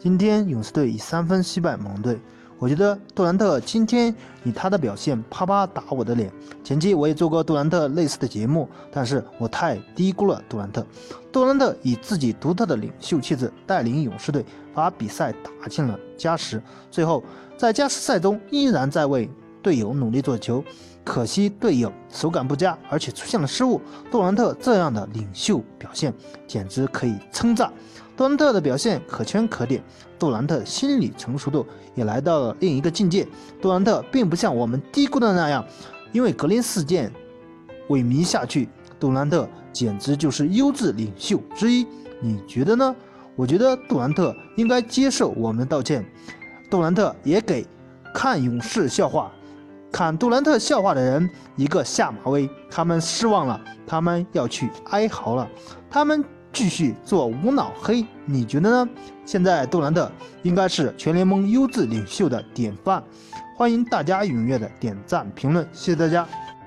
今天勇士队以三分惜败猛龙队。我觉得杜兰特今天以他的表现啪啪打我的脸。前期我也做过杜兰特类似的节目，但是我太低估了杜兰特。杜兰特以自己独特的领袖气质带领勇士队把比赛打进了加时，最后在加时赛中依然在为队友努力做球。可惜队友手感不佳，而且出现了失误。杜兰特这样的领袖表现简直可以称赞。杜兰特的表现可圈可点，杜兰特心理成熟度也来到了另一个境界。杜兰特并不像我们低估的那样，因为格林事件萎靡下去。杜兰特简直就是优质领袖之一，你觉得呢？我觉得杜兰特应该接受我们的道歉。杜兰特也给看勇士笑话。看杜兰特笑话的人一个下马威，他们失望了，他们要去哀嚎了，他们继续做无脑黑，你觉得呢？现在杜兰特应该是全联盟优质领袖的典范，欢迎大家踊跃的点赞评论，谢谢大家。